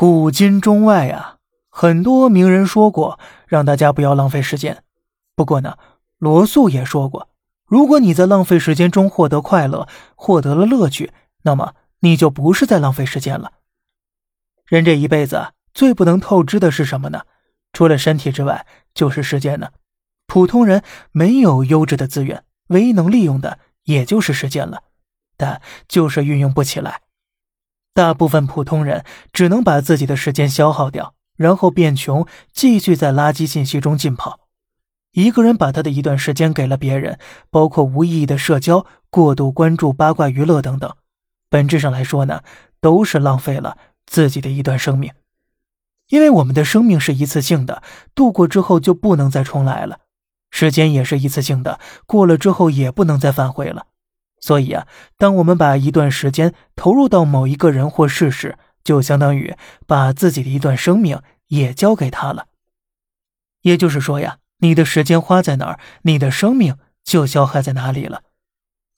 古今中外啊，很多名人说过，让大家不要浪费时间。不过呢，罗素也说过，如果你在浪费时间中获得快乐，获得了乐趣，那么你就不是在浪费时间了。人这一辈子最不能透支的是什么呢？除了身体之外，就是时间呢。普通人没有优质的资源，唯一能利用的也就是时间了，但就是运用不起来。大部分普通人只能把自己的时间消耗掉，然后变穷，继续在垃圾信息中浸泡。一个人把他的一段时间给了别人，包括无意义的社交、过度关注八卦娱乐等等，本质上来说呢，都是浪费了自己的一段生命。因为我们的生命是一次性的，度过之后就不能再重来了；时间也是一次性的，过了之后也不能再返回了。所以啊，当我们把一段时间投入到某一个人或事时，就相当于把自己的一段生命也交给他了。也就是说呀，你的时间花在哪儿，你的生命就消耗在哪里了。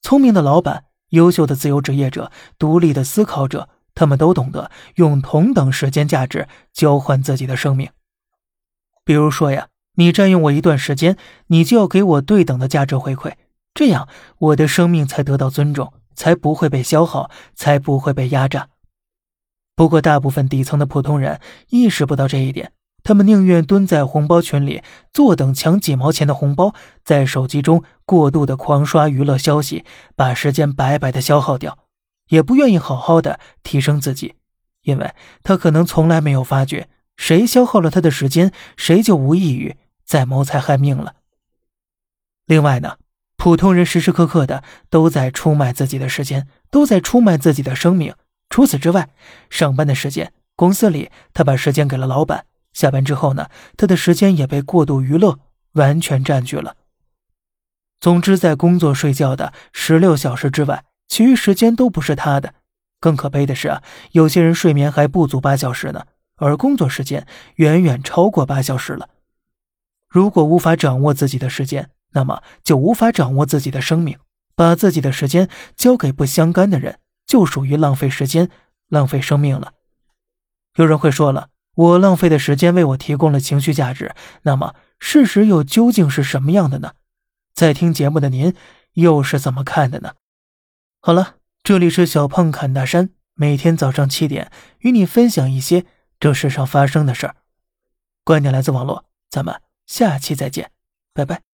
聪明的老板、优秀的自由职业者、独立的思考者，他们都懂得用同等时间价值交换自己的生命。比如说呀，你占用我一段时间，你就要给我对等的价值回馈。这样，我的生命才得到尊重，才不会被消耗，才不会被压榨。不过，大部分底层的普通人意识不到这一点，他们宁愿蹲在红包群里坐等抢几毛钱的红包，在手机中过度的狂刷娱乐消息，把时间白白的消耗掉，也不愿意好好的提升自己，因为他可能从来没有发觉，谁消耗了他的时间，谁就无异于在谋财害命了。另外呢？普通人时时刻刻的都在出卖自己的时间，都在出卖自己的生命。除此之外，上班的时间，公司里他把时间给了老板；下班之后呢，他的时间也被过度娱乐完全占据了。总之，在工作睡觉的十六小时之外，其余时间都不是他的。更可悲的是啊，有些人睡眠还不足八小时呢，而工作时间远远超过八小时了。如果无法掌握自己的时间，那么就无法掌握自己的生命，把自己的时间交给不相干的人，就属于浪费时间、浪费生命了。有人会说了，我浪费的时间为我提供了情绪价值，那么事实又究竟是什么样的呢？在听节目的您又是怎么看的呢？好了，这里是小胖侃大山，每天早上七点与你分享一些这世上发生的事儿。观点来自网络，咱们下期再见，拜拜。